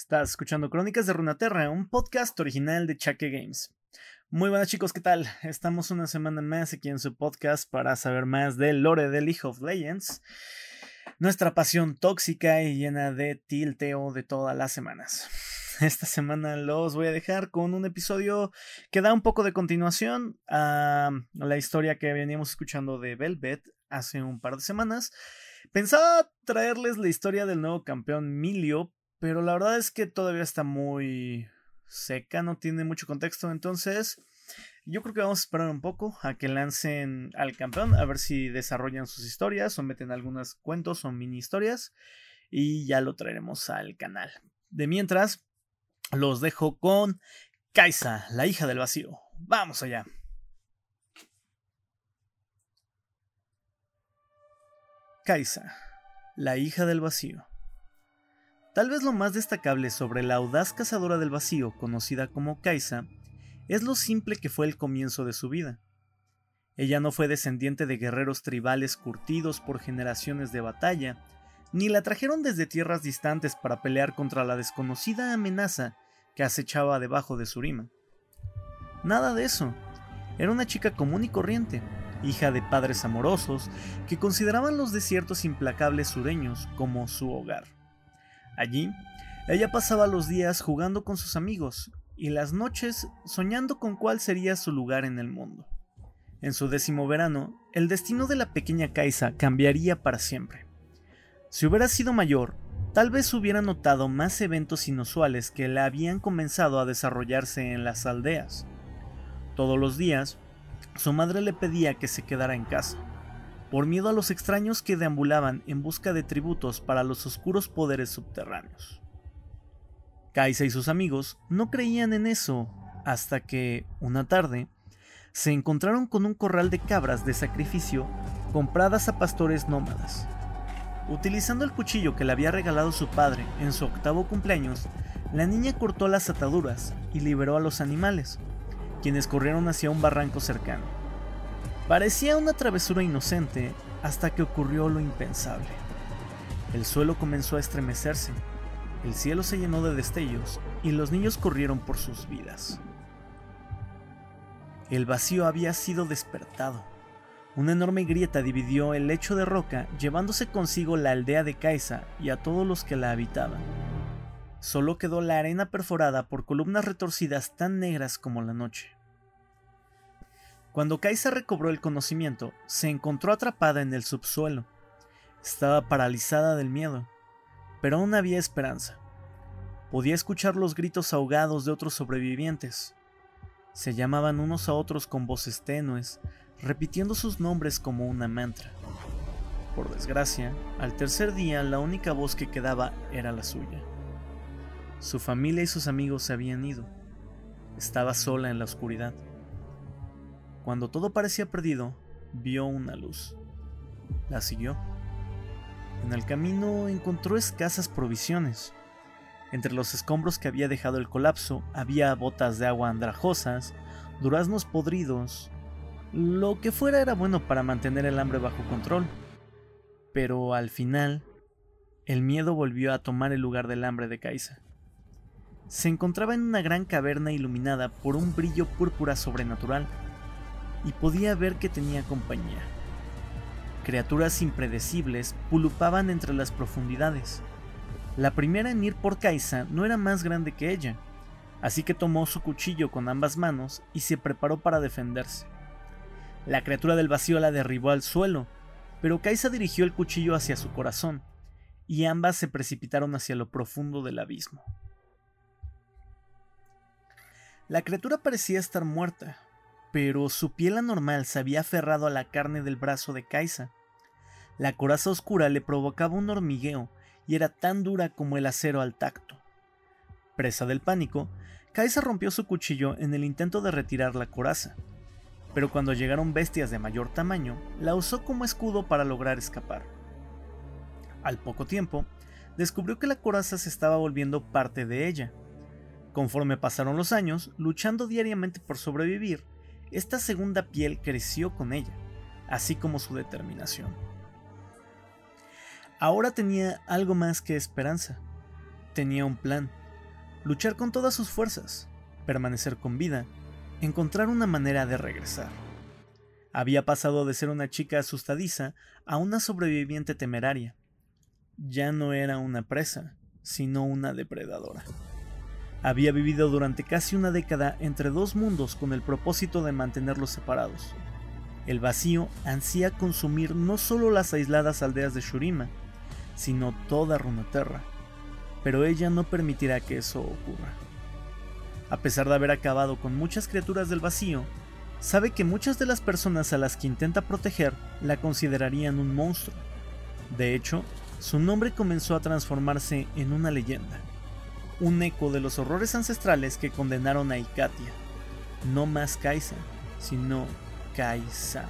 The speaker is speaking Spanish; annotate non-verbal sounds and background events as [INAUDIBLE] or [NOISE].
Estás escuchando Crónicas de Runaterra, un podcast original de Chaque Games. Muy buenas chicos, ¿qué tal? Estamos una semana más aquí en su podcast para saber más del lore de League of Legends. Nuestra pasión tóxica y llena de tilteo de todas las semanas. [LAUGHS] Esta semana los voy a dejar con un episodio que da un poco de continuación a la historia que veníamos escuchando de Velvet hace un par de semanas. Pensaba traerles la historia del nuevo campeón Milio, pero la verdad es que todavía está muy seca, no tiene mucho contexto, entonces yo creo que vamos a esperar un poco a que lancen al campeón, a ver si desarrollan sus historias o meten algunos cuentos o mini historias y ya lo traeremos al canal. De mientras, los dejo con Kaisa, la hija del vacío. Vamos allá. Kaisa, la hija del vacío. Tal vez lo más destacable sobre la audaz cazadora del vacío, conocida como Kaisa, es lo simple que fue el comienzo de su vida. Ella no fue descendiente de guerreros tribales curtidos por generaciones de batalla, ni la trajeron desde tierras distantes para pelear contra la desconocida amenaza que acechaba debajo de Surima. Nada de eso. Era una chica común y corriente, hija de padres amorosos que consideraban los desiertos implacables sureños como su hogar. Allí, ella pasaba los días jugando con sus amigos y las noches soñando con cuál sería su lugar en el mundo. En su décimo verano, el destino de la pequeña Kaisa cambiaría para siempre. Si hubiera sido mayor, tal vez hubiera notado más eventos inusuales que la habían comenzado a desarrollarse en las aldeas. Todos los días, su madre le pedía que se quedara en casa por miedo a los extraños que deambulaban en busca de tributos para los oscuros poderes subterráneos. Kaisa y sus amigos no creían en eso hasta que, una tarde, se encontraron con un corral de cabras de sacrificio compradas a pastores nómadas. Utilizando el cuchillo que le había regalado su padre en su octavo cumpleaños, la niña cortó las ataduras y liberó a los animales, quienes corrieron hacia un barranco cercano. Parecía una travesura inocente hasta que ocurrió lo impensable. El suelo comenzó a estremecerse, el cielo se llenó de destellos y los niños corrieron por sus vidas. El vacío había sido despertado. Una enorme grieta dividió el lecho de roca, llevándose consigo la aldea de Kaisa y a todos los que la habitaban. Solo quedó la arena perforada por columnas retorcidas tan negras como la noche. Cuando Kaisa recobró el conocimiento, se encontró atrapada en el subsuelo. Estaba paralizada del miedo, pero aún había esperanza. Podía escuchar los gritos ahogados de otros sobrevivientes. Se llamaban unos a otros con voces tenues, repitiendo sus nombres como una mantra. Por desgracia, al tercer día la única voz que quedaba era la suya. Su familia y sus amigos se habían ido. Estaba sola en la oscuridad. Cuando todo parecía perdido, vio una luz. La siguió. En el camino encontró escasas provisiones. Entre los escombros que había dejado el colapso había botas de agua andrajosas, duraznos podridos. Lo que fuera era bueno para mantener el hambre bajo control. Pero al final, el miedo volvió a tomar el lugar del hambre de Kaisa. Se encontraba en una gran caverna iluminada por un brillo púrpura sobrenatural y podía ver que tenía compañía. Criaturas impredecibles pulupaban entre las profundidades. La primera en ir por Kaisa no era más grande que ella, así que tomó su cuchillo con ambas manos y se preparó para defenderse. La criatura del vacío la derribó al suelo, pero Kaisa dirigió el cuchillo hacia su corazón, y ambas se precipitaron hacia lo profundo del abismo. La criatura parecía estar muerta, pero su piel anormal se había aferrado a la carne del brazo de Kaisa. La coraza oscura le provocaba un hormigueo y era tan dura como el acero al tacto. Presa del pánico, Kaisa rompió su cuchillo en el intento de retirar la coraza, pero cuando llegaron bestias de mayor tamaño, la usó como escudo para lograr escapar. Al poco tiempo, descubrió que la coraza se estaba volviendo parte de ella. Conforme pasaron los años, luchando diariamente por sobrevivir, esta segunda piel creció con ella, así como su determinación. Ahora tenía algo más que esperanza. Tenía un plan, luchar con todas sus fuerzas, permanecer con vida, encontrar una manera de regresar. Había pasado de ser una chica asustadiza a una sobreviviente temeraria. Ya no era una presa, sino una depredadora. Había vivido durante casi una década entre dos mundos con el propósito de mantenerlos separados. El vacío ansía consumir no solo las aisladas aldeas de Shurima, sino toda Runeterra, pero ella no permitirá que eso ocurra. A pesar de haber acabado con muchas criaturas del vacío, sabe que muchas de las personas a las que intenta proteger la considerarían un monstruo. De hecho, su nombre comenzó a transformarse en una leyenda, un eco de los horrores ancestrales que condenaron a Ikatia. No más Kaisa, sino Kaisa.